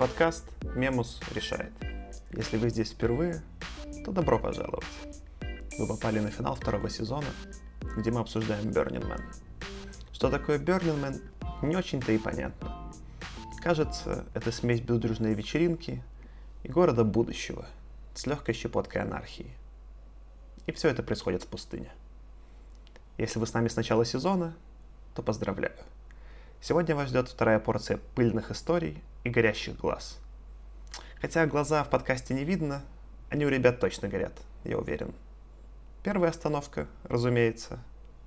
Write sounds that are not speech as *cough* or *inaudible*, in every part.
Подкаст «Мемус решает». Если вы здесь впервые, то добро пожаловать. Вы попали на финал второго сезона, где мы обсуждаем Burning Man. Что такое Burning Man, не очень-то и понятно. Кажется, это смесь бездружной вечеринки и города будущего с легкой щепоткой анархии. И все это происходит в пустыне. Если вы с нами с начала сезона, то поздравляю. Сегодня вас ждет вторая порция пыльных историй и горящих глаз. Хотя глаза в подкасте не видно, они у ребят точно горят, я уверен. Первая остановка, разумеется,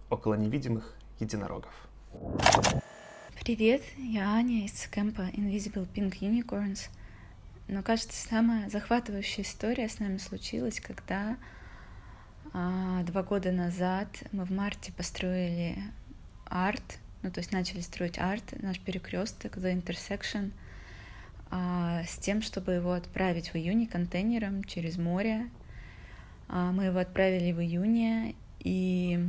около невидимых единорогов. Привет, я Аня из кемпа Invisible Pink Unicorns. Но кажется, самая захватывающая история с нами случилась, когда а, два года назад мы в марте построили арт ну, то есть начали строить арт, наш перекресток, The Intersection, с тем, чтобы его отправить в июне контейнером через море. А, мы его отправили в июне, и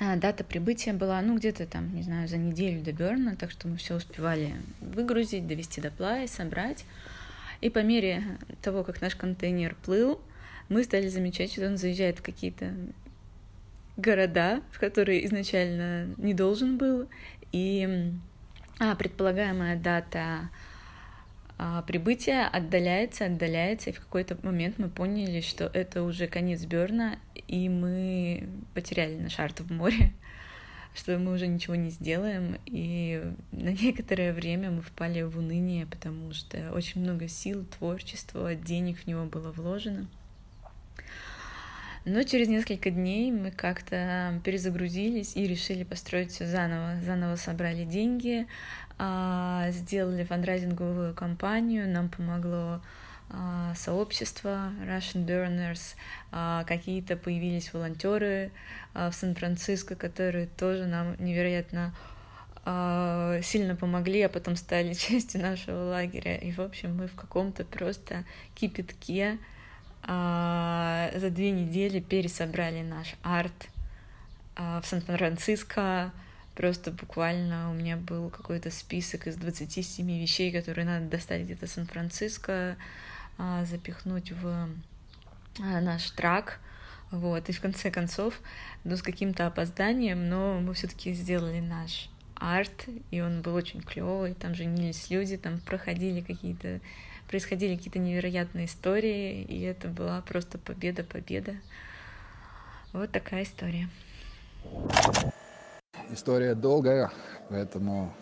а, дата прибытия была, ну, где-то там, не знаю, за неделю до Берна, так что мы все успевали выгрузить, довести до плая, собрать. И по мере того, как наш контейнер плыл, мы стали замечать, что он заезжает в какие-то города, в которые изначально не должен был, и а, предполагаемая дата а, прибытия отдаляется, отдаляется, и в какой-то момент мы поняли, что это уже конец Берна, и мы потеряли наш арт в море, *laughs* что мы уже ничего не сделаем, и на некоторое время мы впали в уныние, потому что очень много сил, творчества, денег в него было вложено — но через несколько дней мы как-то перезагрузились и решили построить все заново. Заново собрали деньги, сделали фандрайзинговую кампанию, нам помогло а, сообщество Russian Burners, а, какие-то появились волонтеры в Сан-Франциско, которые тоже нам невероятно сильно помогли, а потом стали *laughs* частью нашего лагеря. И, в общем, мы в каком-то просто кипятке а, за две недели пересобрали наш арт а, в Сан-Франциско. Просто буквально у меня был какой-то список из 27 вещей, которые надо достать где-то Сан-Франциско, а, запихнуть в наш трак. Вот, и в конце концов, ну, с каким-то опозданием, но мы все-таки сделали наш арт, и он был очень клевый, там женились люди, там проходили какие-то происходили какие-то невероятные истории, и это была просто победа-победа. Вот такая история. История долгая, поэтому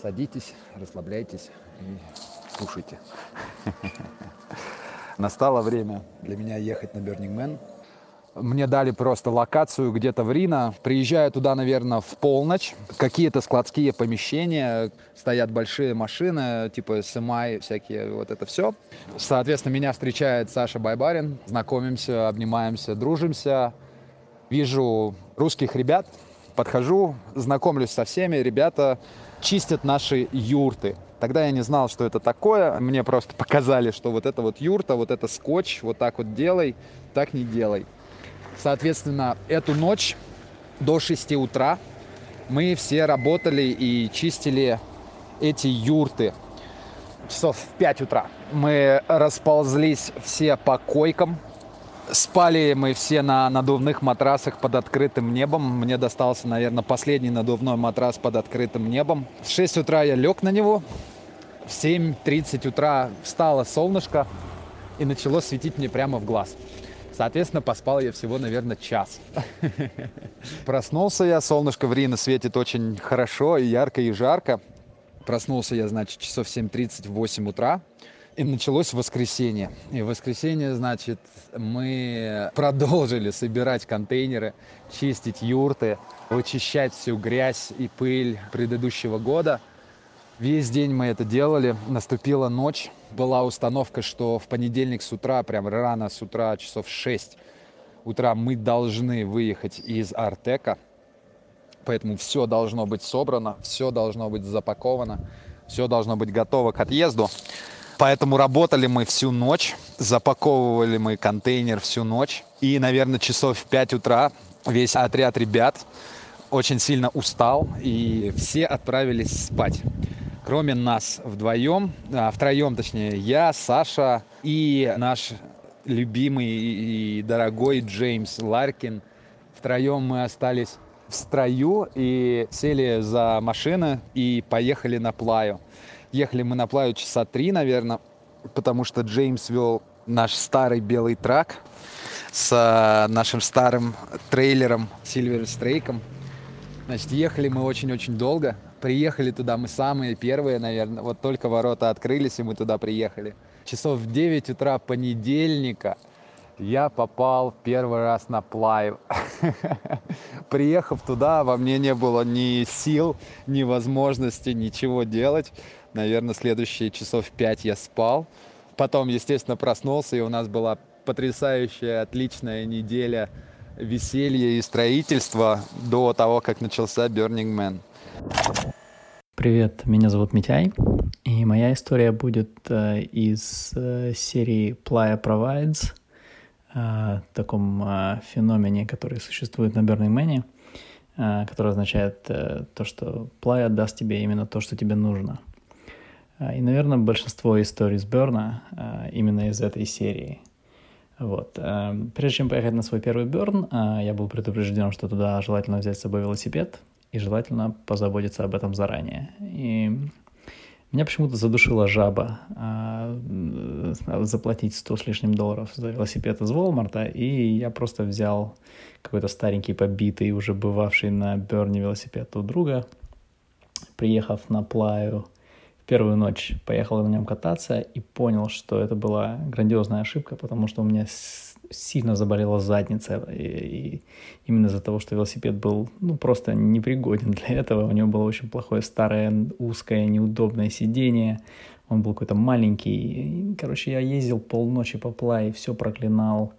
садитесь, расслабляйтесь и слушайте. *laughs* Настало время для меня ехать на Burning Man. Мне дали просто локацию где-то в Рино. Приезжаю туда, наверное, в полночь. Какие-то складские помещения, стоят большие машины, типа СМАЙ, всякие вот это все. Соответственно, меня встречает Саша Байбарин. Знакомимся, обнимаемся, дружимся. Вижу русских ребят, подхожу, знакомлюсь со всеми. Ребята чистят наши юрты. Тогда я не знал, что это такое. Мне просто показали, что вот это вот юрта, вот это скотч, вот так вот делай, так не делай. Соответственно, эту ночь до 6 утра мы все работали и чистили эти юрты. Часов в 5 утра. Мы расползлись все по койкам. Спали мы все на надувных матрасах под открытым небом. Мне достался, наверное, последний надувной матрас под открытым небом. В 6 утра я лег на него. В 7.30 утра встало солнышко и начало светить мне прямо в глаз. Соответственно, поспал я всего, наверное, час. *laughs* Проснулся я, солнышко в Рино светит очень хорошо и ярко, и жарко. Проснулся я, значит, часов 7.30 в 8 утра. И началось воскресенье. И в воскресенье, значит, мы продолжили собирать контейнеры, чистить юрты, вычищать всю грязь и пыль предыдущего года – Весь день мы это делали. Наступила ночь. Была установка, что в понедельник с утра, прям рано с утра, часов 6 утра, мы должны выехать из Артека. Поэтому все должно быть собрано, все должно быть запаковано, все должно быть готово к отъезду. Поэтому работали мы всю ночь, запаковывали мы контейнер всю ночь. И, наверное, часов в 5 утра весь отряд ребят очень сильно устал, и все отправились спать. кроме нас вдвоем, а, втроем точнее, я, Саша и наш любимый и дорогой Джеймс Ларкин. Втроем мы остались в строю и сели за машины и поехали на Плаю. Ехали мы на Плаю часа три, наверное, потому что Джеймс вел наш старый белый трак с э, нашим старым трейлером Silver Strake. Значит, ехали мы очень-очень долго. Приехали туда мы самые первые, наверное. Вот только ворота открылись, и мы туда приехали. Часов в 9 утра понедельника я попал первый раз на плайв. *laughs* Приехав туда, во мне не было ни сил, ни возможности ничего делать. Наверное, следующие часов пять я спал. Потом, естественно, проснулся, и у нас была потрясающая, отличная неделя веселья и строительства до того, как начался Burning Man. Привет, меня зовут Митяй, и моя история будет э, из э, серии Playa Provides, э, таком э, феномене, который существует на Burning Man, э, который означает э, то, что Playa даст тебе именно то, что тебе нужно. Э, и, наверное, большинство историй с Берна э, именно из этой серии – вот. Э, прежде чем поехать на свой первый берн, я был предупрежден, что туда желательно взять с собой велосипед и желательно позаботиться об этом заранее. И меня почему-то задушила жаба заплатить 100 с лишним долларов за велосипед из Walmart, и я просто взял какой-то старенький, побитый, уже бывавший на Берне велосипед у друга. Приехав на Плаю, первую ночь поехал на нем кататься и понял, что это была грандиозная ошибка, потому что у меня сильно заболела задница. И, и именно из-за того, что велосипед был ну, просто непригоден для этого. У него было очень плохое старое, узкое, неудобное сиденье. Он был какой-то маленький. Короче, я ездил полночи по плай, все проклинал,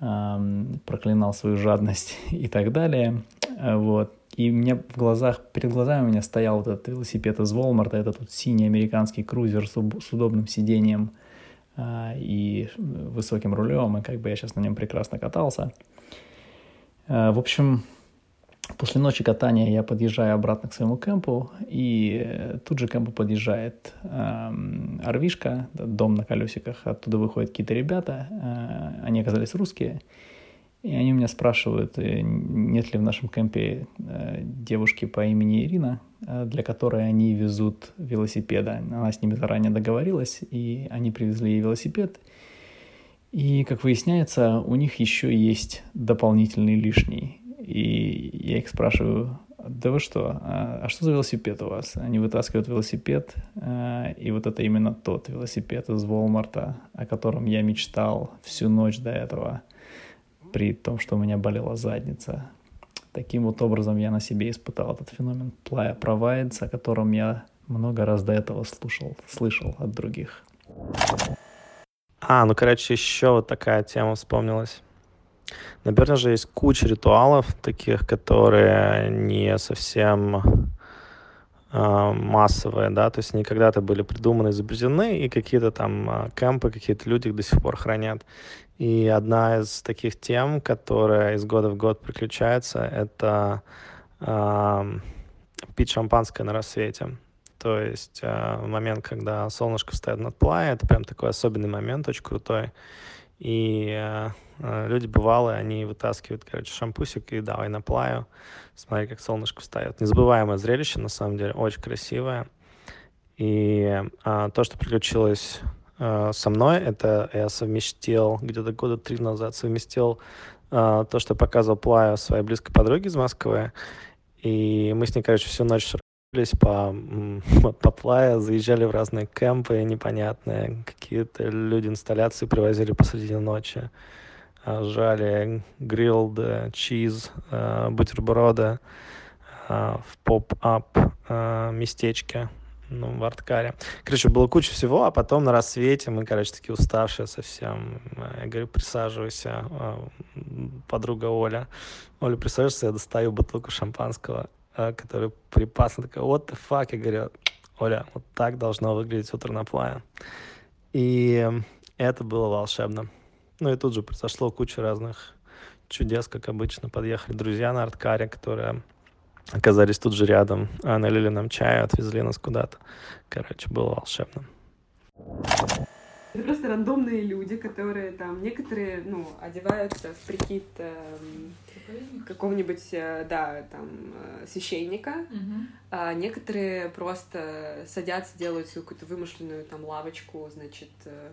эм, проклинал свою жадность *laughs* и так далее. Вот. И меня в глазах, перед глазами у меня стоял вот этот велосипед из Walmart, этот вот синий американский крузер с, с удобным сиденьем а, и высоким рулем, и как бы я сейчас на нем прекрасно катался. А, в общем, после ночи катания я подъезжаю обратно к своему кемпу, и тут же к кемпу подъезжает э, Арвишка, дом на колесиках, оттуда выходят какие-то ребята, э, они оказались русские, и они меня спрашивают, э, нет ли в нашем кемпе э, девушки по имени Ирина, э, для которой они везут велосипеда. Она с ними заранее договорилась, и они привезли ей велосипед. И, как выясняется, у них еще есть дополнительный лишний. И я их спрашиваю, да вы что, а, а что за велосипед у вас? Они вытаскивают велосипед, и вот это именно тот велосипед из Walmart, о котором я мечтал всю ночь до этого – при том, что у меня болела задница. Таким вот образом я на себе испытал этот феномен Playa Provides, о котором я много раз до этого слушал, слышал от других. А, ну, короче, еще вот такая тема вспомнилась. Наверное же есть куча ритуалов, таких, которые не совсем э, массовые, да, то есть они когда-то были придуманы, изобретены, и какие-то там э, кемпы, какие-то люди их до сих пор хранят. И одна из таких тем, которая из года в год приключается, это э, пить шампанское на рассвете. То есть э, момент, когда солнышко встает над плая, это прям такой особенный момент, очень крутой. И э, люди бывалые, они вытаскивают, короче, шампусик и давай на плаю. Смотри, как солнышко встает. Незабываемое зрелище, на самом деле, очень красивое. И э, то, что приключилось э, со мной. Это я совместил где-то года три назад, совместил э, то, что показывал Плая своей близкой подруге из Москвы. И мы с ней, короче, всю ночь шарились по, *laughs* по Плая, заезжали в разные кемпы непонятные. Какие-то люди инсталляции привозили посреди ночи. Э, жали грилд, чиз, э, бутерброды э, в поп-ап местечке ну, в арткаре. Короче, было куча всего, а потом на рассвете мы, короче, такие уставшие совсем. Я говорю, присаживайся, а, подруга Оля. Оля, присаживайся, я достаю бутылку шампанского, а, который припас. Она такая, what the fuck? Я говорю, Оля, вот так должно выглядеть утро на плане. И это было волшебно. Ну и тут же произошло куча разных чудес, как обычно. Подъехали друзья на арткаре, которые оказались тут же рядом, а налили нам чаю, отвезли нас куда-то. Короче, было волшебно. Это просто рандомные люди, которые там, некоторые, ну, одеваются в прикид э, какого-нибудь, э, да, там, э, священника, mm-hmm. а некоторые просто садятся, делают свою какую-то вымышленную там лавочку, значит, э,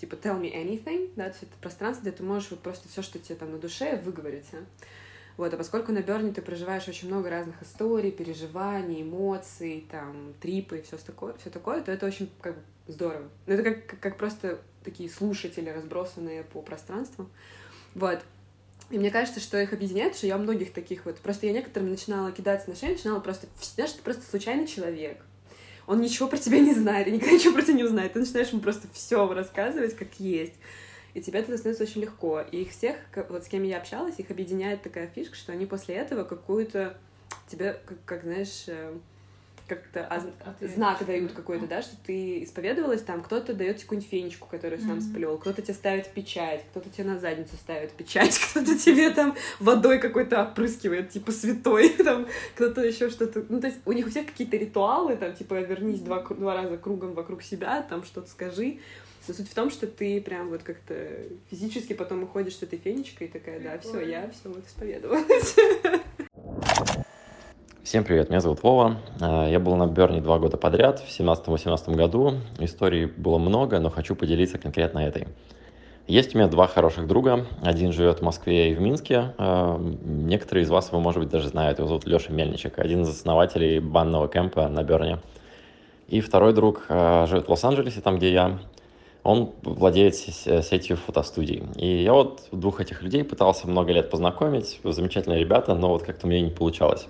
типа tell me anything, да, то есть это пространство, где ты можешь вот просто все, что тебе там на душе, выговорить. А? Вот, а поскольку на Берне ты проживаешь очень много разных историй, переживаний, эмоций, там, трипы и все такое, все такое, то это очень как бы здорово. Ну, это как, как, просто такие слушатели, разбросанные по пространству. Вот. И мне кажется, что их объединяет, что я многих таких вот... Просто я некоторым начинала кидаться на шею, начинала просто... Знаешь, ты просто случайный человек. Он ничего про тебя не знает, и никогда ничего про тебя не узнает. Ты начинаешь ему просто все рассказывать, как есть и тебе это становится очень легко. И их всех, вот с кем я общалась, их объединяет такая фишка, что они после этого какую-то тебе, как, как знаешь, э, как-то оз... знак дают какой-то, да, что ты исповедовалась там, кто-то дает тебе какую-нибудь фенечку, которую сам mm-hmm. сплел, кто-то тебе ставит печать, кто-то тебе на задницу ставит печать, *laughs* кто-то тебе там водой какой-то опрыскивает, типа святой, *laughs* там, кто-то еще что-то, ну, то есть у них у всех какие-то ритуалы, там, типа, вернись два, два раза кругом вокруг себя, там, что-то скажи, но суть в том, что ты прям вот как-то физически потом уходишь с этой фенечкой и такая, да, все, я все вот исповедовалась. Всем привет, меня зовут Вова. А, я был на Берне два года подряд, в 17-18 году. Историй было много, но хочу поделиться конкретно этой. Есть у меня два хороших друга. Один живет в Москве и в Минске. А, некоторые из вас его, может быть, даже знают. Его зовут Леша Мельничек, один из основателей банного кемпа на Берне. И второй друг а, живет в Лос-Анджелесе, там, где я он владеет сетью фотостудий. И я вот двух этих людей пытался много лет познакомить, замечательные ребята, но вот как-то мне не получалось.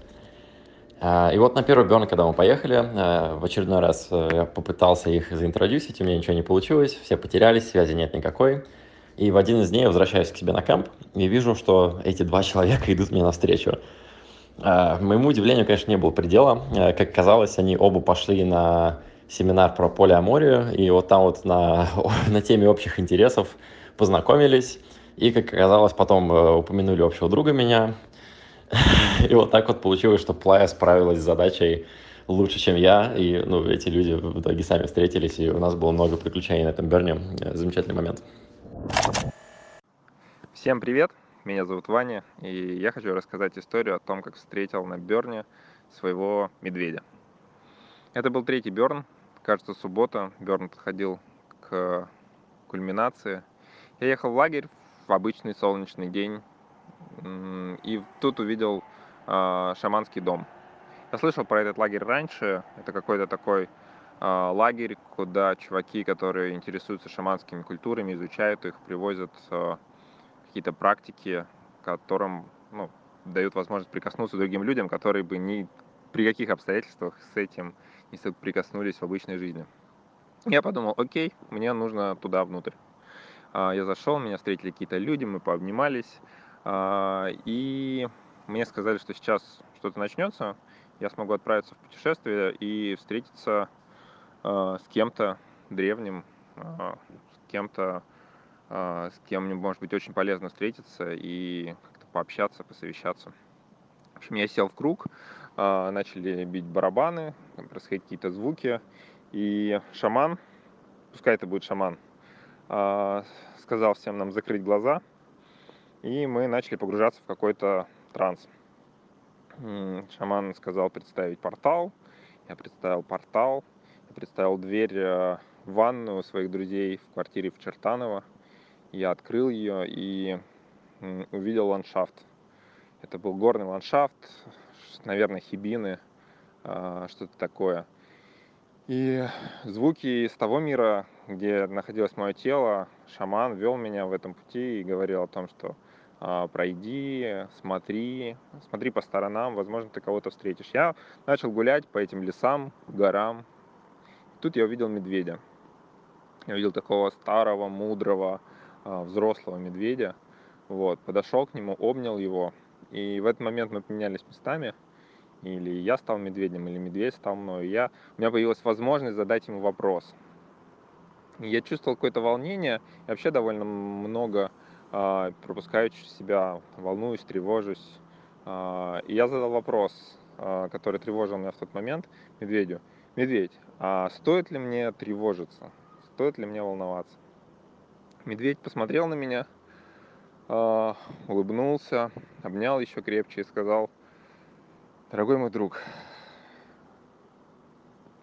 А, и вот на первый Берн, когда мы поехали, э, в очередной раз э, я попытался их заинтродюсить, у меня ничего не получилось, все потерялись, связи нет никакой. И в один из дней я возвращаюсь к себе на камп и вижу, что эти два *laughs* человека идут мне навстречу. А, моему удивлению, конечно, не было предела. Э, как казалось, они оба пошли на семинар про полиаморию, и вот там вот на, *laughs* на теме общих интересов познакомились, и, как оказалось, потом э, упомянули общего друга меня, *laughs* и вот так вот получилось, что Плая справилась с задачей лучше, чем я, и ну, эти люди в итоге сами встретились, и у нас было много приключений на этом Берне. Замечательный момент. Всем привет, меня зовут Ваня, и я хочу рассказать историю о том, как встретил на Берне своего медведя. Это был третий Берн, кажется, суббота. Берн подходил к кульминации. Я ехал в лагерь в обычный солнечный день. И тут увидел э, шаманский дом. Я слышал про этот лагерь раньше. Это какой-то такой э, лагерь, куда чуваки, которые интересуются шаманскими культурами, изучают их, привозят э, какие-то практики, которым ну, дают возможность прикоснуться другим людям, которые бы ни при каких обстоятельствах с этим не соприкоснулись в обычной жизни. Я подумал, окей, мне нужно туда внутрь. А, я зашел, меня встретили какие-то люди, мы пообнимались, а, и мне сказали, что сейчас что-то начнется, я смогу отправиться в путешествие и встретиться а, с кем-то древним, с кем-то, с кем мне может быть очень полезно встретиться и как-то пообщаться, посовещаться. В общем, я сел в круг, начали бить барабаны, происходить какие-то звуки. И шаман, пускай это будет шаман, а, сказал всем нам закрыть глаза, и мы начали погружаться в какой-то транс. Шаман сказал представить портал, я представил портал, я представил дверь э, в ванную своих друзей в квартире в Чертаново. Я открыл ее и увидел ландшафт. Это был горный ландшафт, наверное, хибины, что-то такое. И звуки из того мира, где находилось мое тело, шаман вел меня в этом пути и говорил о том, что а, пройди, смотри, смотри по сторонам, возможно, ты кого-то встретишь. Я начал гулять по этим лесам, горам. Тут я увидел медведя. Я увидел такого старого, мудрого, а, взрослого медведя. Вот, подошел к нему, обнял его. И в этот момент мы поменялись местами – или я стал медведем, или медведь стал мной. Я, у меня появилась возможность задать ему вопрос. Я чувствовал какое-то волнение, и вообще довольно много э, пропускаю через себя, волнуюсь, тревожусь. Э, и я задал вопрос, а, который тревожил меня в тот момент, медведю, медведь, а стоит ли мне тревожиться? Стоит ли мне волноваться? Медведь посмотрел на меня, а, улыбнулся, обнял еще крепче и сказал, дорогой мой друг,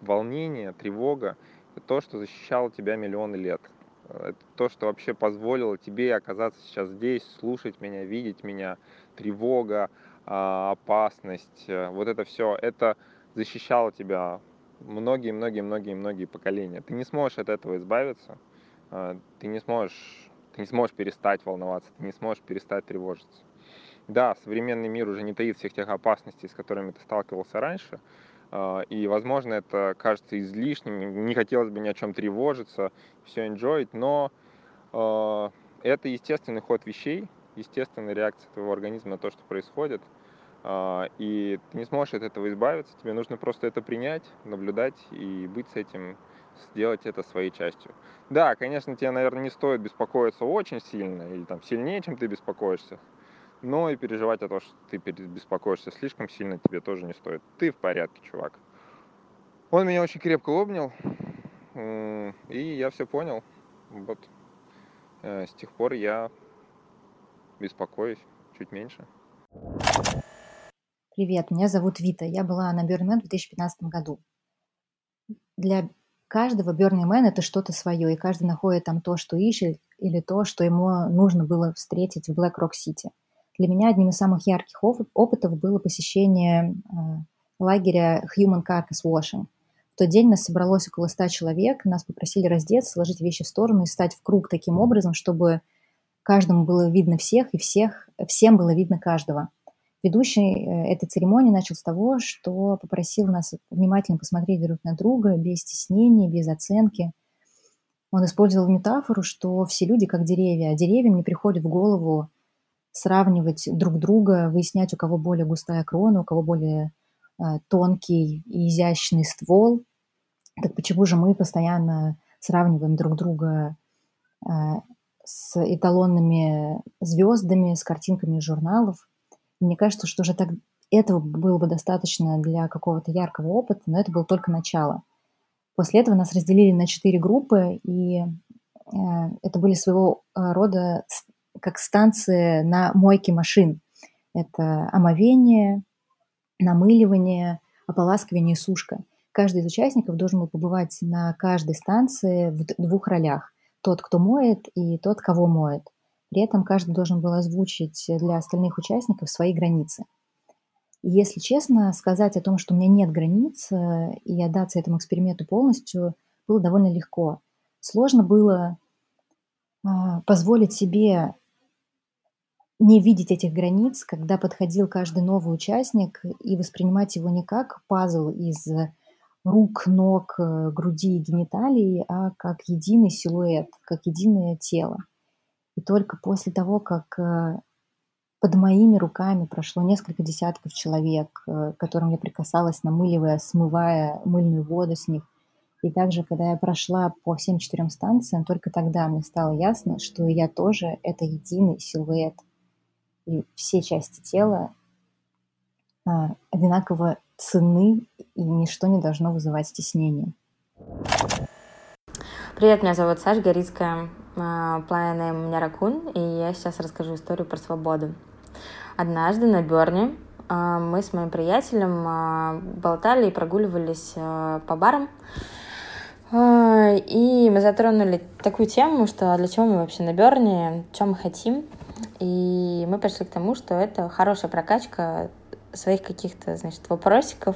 волнение, тревога – это то, что защищало тебя миллионы лет. Это то, что вообще позволило тебе оказаться сейчас здесь, слушать меня, видеть меня. Тревога, а, опасность, э, вот это все, это защищало тебя многие-многие-многие-многие поколения. Ты не сможешь от этого избавиться, а, ты не сможешь, ты не сможешь перестать волноваться, ты не сможешь перестать тревожиться. Да, современный мир уже не таит всех тех опасностей, с которыми ты сталкивался раньше, а, и, возможно, это кажется излишним, не хотелось бы ни о чем тревожиться, все enjoy, но э, это естественный ход вещей, естественная реакция твоего организма на то, что происходит. Э, и ты не сможешь от этого избавиться, тебе нужно просто это принять, наблюдать и быть с этим, сделать это своей частью. Да, конечно, тебе, наверное, не стоит беспокоиться очень сильно или там сильнее, чем ты беспокоишься, но и переживать о том, что ты беспокоишься слишком сильно, тебе тоже не стоит. Ты в порядке, чувак. Он меня очень крепко обнял, и я все понял. Вот э, с тех пор я беспокоюсь чуть меньше. Привет, меня зовут Вита. Я была на Burning в 2015 году. Для каждого Man это что-то свое, и каждый находит там то, что ищет, или то, что ему нужно было встретить в Black Rock City. Для меня одним из самых ярких опытов было посещение э, лагеря Human Carcass Washing. В тот день нас собралось около ста человек, нас попросили раздеться, сложить вещи в сторону и стать в круг таким образом, чтобы каждому было видно всех и всех, всем было видно каждого. Ведущий э, этой церемонии начал с того, что попросил нас внимательно посмотреть друг на друга, без стеснения, без оценки. Он использовал метафору, что все люди как деревья, а деревьям не приходит в голову сравнивать друг друга, выяснять, у кого более густая крона, у кого более э, тонкий и изящный ствол. Так почему же мы постоянно сравниваем друг друга э, с эталонными звездами, с картинками журналов? Мне кажется, что уже так этого было бы достаточно для какого-то яркого опыта, но это было только начало. После этого нас разделили на четыре группы, и э, это были своего рода как станция на мойке машин. Это омовение, намыливание, ополаскивание и сушка. Каждый из участников должен был побывать на каждой станции в двух ролях. Тот, кто моет, и тот, кого моет. При этом каждый должен был озвучить для остальных участников свои границы. Если честно, сказать о том, что у меня нет границ, э, и отдаться этому эксперименту полностью, было довольно легко. Сложно было а, позволить себе не видеть этих границ, когда подходил каждый новый участник и воспринимать его не как пазл из рук, ног, э, груди и гениталий, а как единый силуэт, как единое тело. И только после того, как э, под моими руками прошло несколько десятков человек, э, к которым я прикасалась, намыливая, смывая мыльную воду с них, и также, когда я прошла по всем четырем станциям, только тогда мне стало ясно, что я тоже это единый силуэт – и все части тела а, одинаково ценны, и ничто не должно вызывать стеснение. Привет, меня зовут Саша Горицкая, плавная у меня ракун, и я сейчас расскажу историю про свободу. Однажды на Берне а, мы с моим приятелем а, болтали и прогуливались а, по барам, и мы затронули такую тему, что для чего мы вообще на Берне, чем мы хотим. И мы пришли к тому, что это хорошая прокачка своих каких-то, значит, вопросиков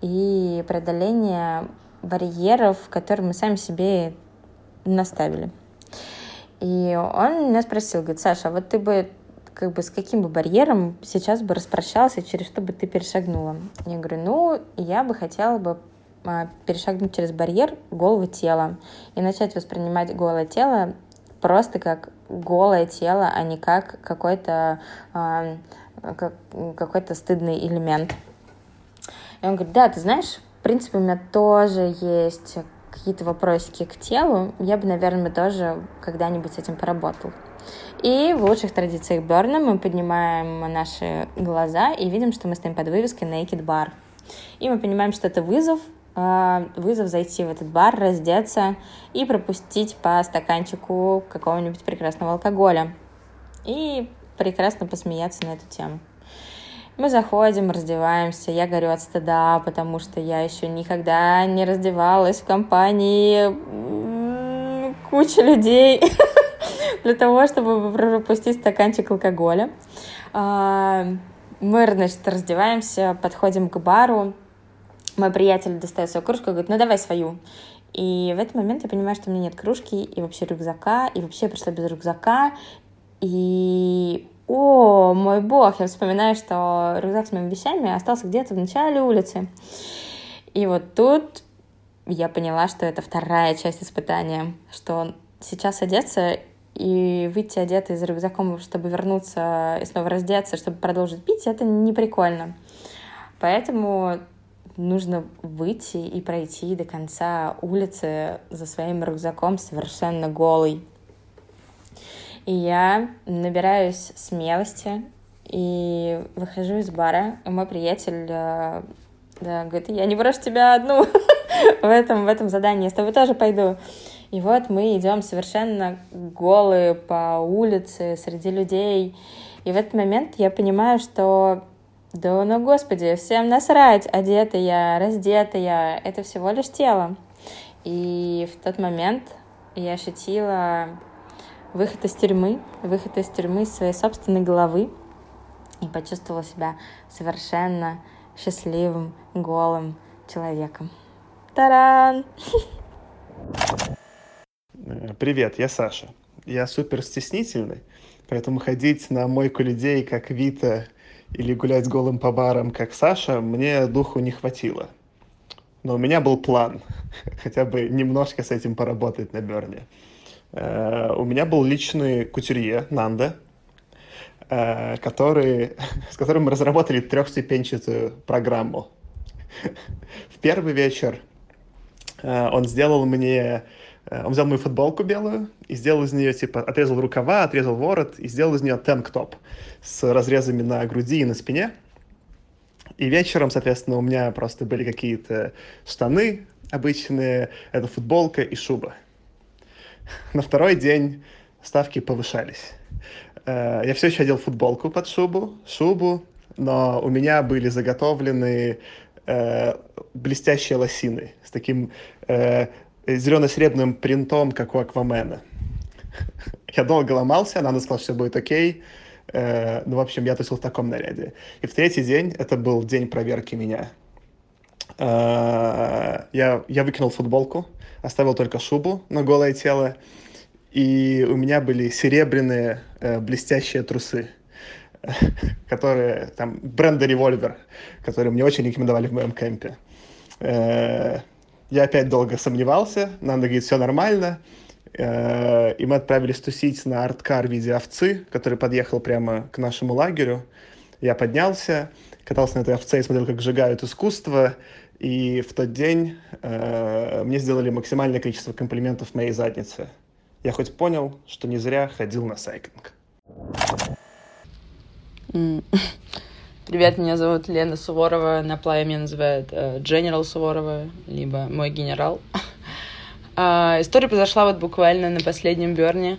и преодоление барьеров, которые мы сами себе наставили. И он меня спросил, говорит, Саша, а вот ты бы как бы с каким бы барьером сейчас бы распрощался, через что бы ты перешагнула? Я говорю, ну, я бы хотела бы а, перешагнуть через барьер голого тела и начать воспринимать голое тело просто как голое тело, а не как какой-то э, как, какой-то стыдный элемент. И он говорит, да, ты знаешь, в принципе, у меня тоже есть какие-то вопросики к телу, я бы, наверное, тоже когда-нибудь с этим поработал. И в лучших традициях Берна мы поднимаем наши глаза и видим, что мы стоим под вывеской Naked Bar. И мы понимаем, что это вызов, вызов зайти в этот бар, раздеться и пропустить по стаканчику какого-нибудь прекрасного алкоголя. И прекрасно посмеяться на эту тему. Мы заходим, раздеваемся, я горю от стыда, потому что я еще никогда не раздевалась в компании кучи людей *laughs* для того, чтобы пропустить стаканчик алкоголя. А, мы, значит, раздеваемся, подходим к бару, мой приятель достает свою кружку и говорит, ну давай свою. И в этот момент я понимаю, что у меня нет кружки и вообще рюкзака, и вообще я пришла без рюкзака, и о, мой бог, я вспоминаю, что рюкзак с моими вещами остался где-то в начале улицы. И вот тут я поняла, что это вторая часть испытания, что сейчас одеться и выйти одетой за рюкзаком, чтобы вернуться и снова раздеться, чтобы продолжить пить, это не прикольно. Поэтому нужно выйти и пройти до конца улицы за своим рюкзаком совершенно голый. И я набираюсь смелости и выхожу из бара. И мой приятель э, да, говорит, я не брошу тебя одну *laughs* в, этом, в этом задании, я с тобой тоже пойду. И вот мы идем совершенно голые по улице, среди людей. И в этот момент я понимаю, что да ну господи, всем насрать, одетая, раздетая, это всего лишь тело. И в тот момент я ощутила выход из тюрьмы, выход из тюрьмы из своей собственной головы и почувствовала себя совершенно счастливым, голым человеком. Таран! *laughs* Привет, я Саша. Я супер стеснительный, поэтому ходить на мойку людей, как Вита, или гулять голым по барам, как Саша, мне духу не хватило. Но у меня был план, *laughs* хотя бы немножко с этим поработать на Берне. Э, у меня был личный кутюрье Нанда, э, который, *laughs* с которым мы разработали трехступенчатую программу. *laughs* В первый вечер э, он сделал мне он взял мою футболку белую и сделал из нее, типа, отрезал рукава, отрезал ворот и сделал из нее тэнк-топ с разрезами на груди и на спине. И вечером, соответственно, у меня просто были какие-то штаны обычные, это футболка и шуба. На второй день ставки повышались. Э, я все еще одел футболку под шубу, шубу, но у меня были заготовлены э, блестящие лосины с таким э, зелено-серебряным принтом, как у Аквамена. Я долго ломался, Нана сказала, что будет окей. Э, ну, в общем, я тусил в таком наряде. И в третий день, это был день проверки меня. Э, я, я выкинул футболку, оставил только шубу на голое тело, и у меня были серебряные э, блестящие трусы, *laughs* которые, там, бренда Revolver, которые мне очень рекомендовали в моем кемпе. Я опять долго сомневался, Нанда говорит, все нормально, э, и мы отправились тусить на арткар в виде овцы, который подъехал прямо к нашему лагерю. Я поднялся, катался на этой овце и смотрел, как сжигают искусство, и в тот день э, мне сделали максимальное количество комплиментов моей заднице. Я хоть понял, что не зря ходил на сайклинг. *laughs* Привет, меня зовут Лена Суворова. На плае меня называют э, General Суворова, либо мой генерал. *laughs* А, история произошла вот буквально на последнем Берне.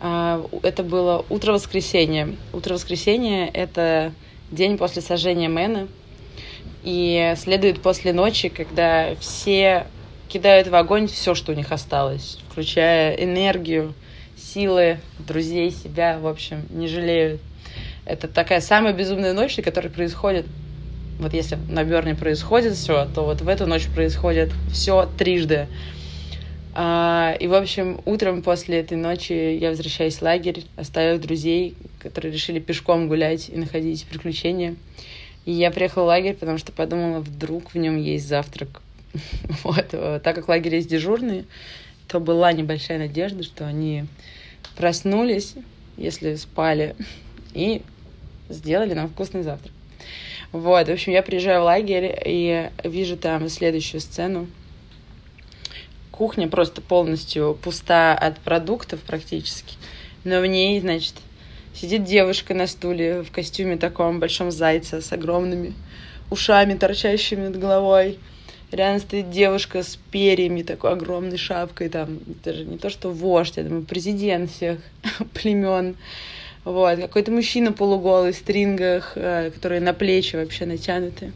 А, это было утро воскресенья. Утро воскресенья — это день после сожжения Мэна, и следует после ночи, когда все кидают в огонь все, что у них осталось, включая энергию, силы, друзей, себя, в общем, не жалеют. Это такая самая безумная ночь, которая происходит вот если на Берне происходит все, то вот в эту ночь происходит все трижды. А, и, в общем, утром после этой ночи я возвращаюсь в лагерь, оставив друзей, которые решили пешком гулять и находить приключения. И я приехала в лагерь, потому что подумала, вдруг в нем есть завтрак. *laughs* Вот. Так как лагерь есть дежурный, то была небольшая надежда, что они проснулись, если спали, *laughs* и сделали нам вкусный завтрак. Вот, в общем, я приезжаю в лагерь и вижу там следующую сцену. Кухня просто полностью пуста от продуктов практически. но в ней, значит, сидит девушка на стуле в костюме таком большом зайца с огромными ушами, торчащими над головой. Рядом стоит девушка с перьями, такой огромной шапкой, там, даже не то что вождь, я думаю, президент всех *laughs* племен. Вот, какой-то мужчина полуголый в стрингах, э, которые на плечи вообще натянуты.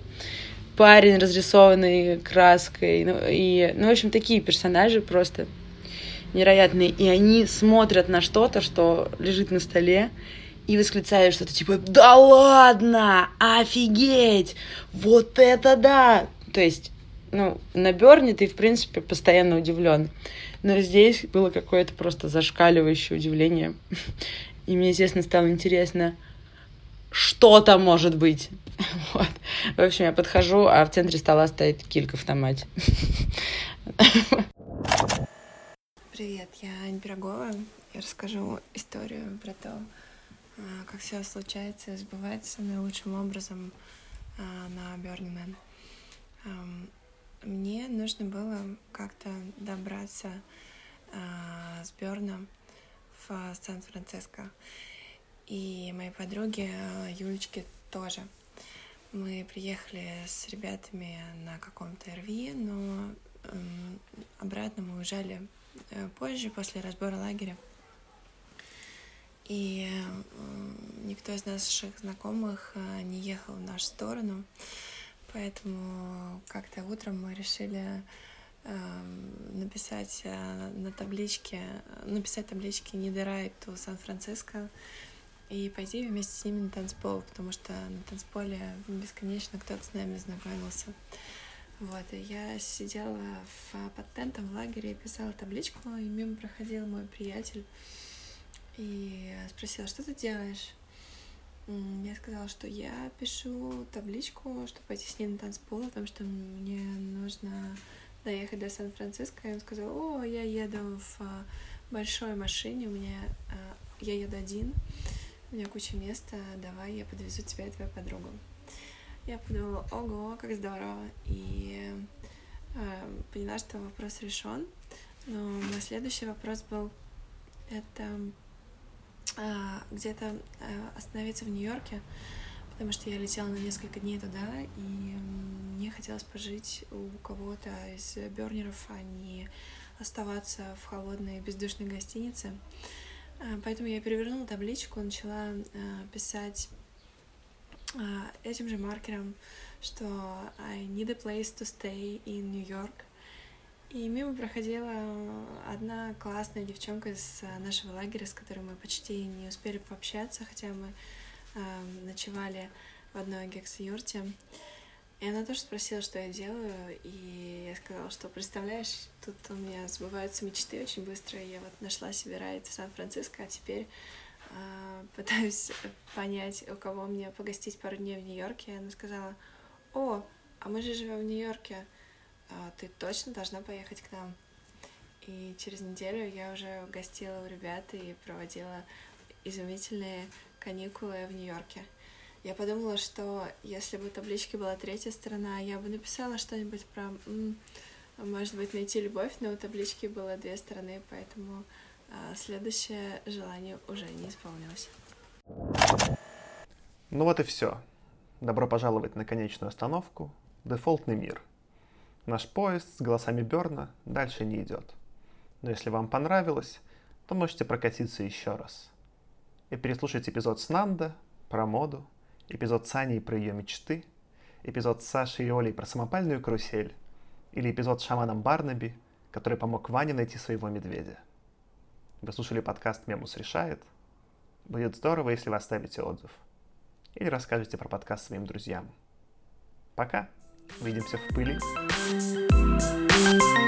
Парень, разрисованный краской. Ну, и, ну, в общем, такие персонажи просто невероятные. И они смотрят на что-то, что лежит на столе, и восклицают что-то типа «Да ладно! Офигеть! Вот это да!» То есть, ну, на Берне ты, в принципе, постоянно удивлен. Но здесь было какое-то просто зашкаливающее удивление. И мне, естественно, стало интересно, что там может быть. *laughs* Вот. В общем, я подхожу, а в центре стола стоит килька в томате. *laughs* Привет, я Аня Пирогова. Я расскажу историю про то, а, как все случается и сбывается наилучшим образом а, на Man. Мне нужно было как-то добраться а, с Берна в Сан-Франциско. И моей подруге Юлечке тоже. Мы приехали с ребятами на каком-то РВ, но обратно мы уезжали Э, позже, после разбора лагеря. И никто из наших знакомых э, не ехал в нашу сторону, поэтому как-то утром мы решили эм, написать э, на табличке, написать таблички «Не дырай ту Сан-Франциско» и пойти вместе с ними на танцпол, потому что на танцполе бесконечно кто-то с нами знакомился. Вот, и я сидела в, под тентом в лагере и писала табличку, и мимо проходил мой приятель и спросила, что ты делаешь? Я сказала, что я пишу табличку, чтобы пойти с ней на танцпол, потому что мне нужно доехать до Сан-Франциско. И он сказал, о, я еду в большой машине, у меня я еду один, у меня куча места, давай я подвезу тебя и твою подругу я подумала, ого, как здорово. И э, поняла, что вопрос решен. Но мой следующий вопрос был, это э, где-то э, остановиться в Нью-Йорке, потому что я летела на несколько дней туда, и мне хотелось пожить у кого-то из бернеров, а не оставаться в холодной бездушной гостинице. Э, поэтому я перевернула табличку, начала э, писать а, этим же маркером, что I need a place to stay in New York. И мимо проходила одна классная девчонка из нашего лагеря, с которой мы почти не успели пообщаться, хотя мы ночевали в одной гекс-юрте. И она тоже спросила, что я делаю, и я сказала, что, представляешь, тут у меня сбываются мечты очень быстро, и я вот нашла себе райд в Сан-Франциско, а теперь а, *laughs* пытаюсь понять, у кого мне погостить пару дней в Нью-Йорке. Она сказала, о, а мы же живем в Нью-Йорке, а, ты точно должна поехать к нам. И через неделю я уже гостила у ребят и проводила изумительные каникулы в Нью-Йорке. Я подумала, что если бы таблички была третья сторона, я бы написала что-нибудь про, может быть, найти любовь, но у таблички было две стороны, поэтому а следующее желание уже не исполнилось. Ну вот и все. Добро пожаловать на конечную остановку. Дефолтный мир. Наш поезд с голосами Берна дальше не идет. Но если вам понравилось, то можете прокатиться еще раз. И переслушать эпизод с Нанда про моду, эпизод с Аней про ее мечты, эпизод с Сашей и Олей про самопальную карусель, или эпизод с шаманом Барнаби, который помог Ване найти своего медведя. Вы слушали подкаст «Мемус решает». Будет здорово, если вы оставите отзыв. Или расскажете про подкаст своим друзьям. Пока. Увидимся в пыли. thank you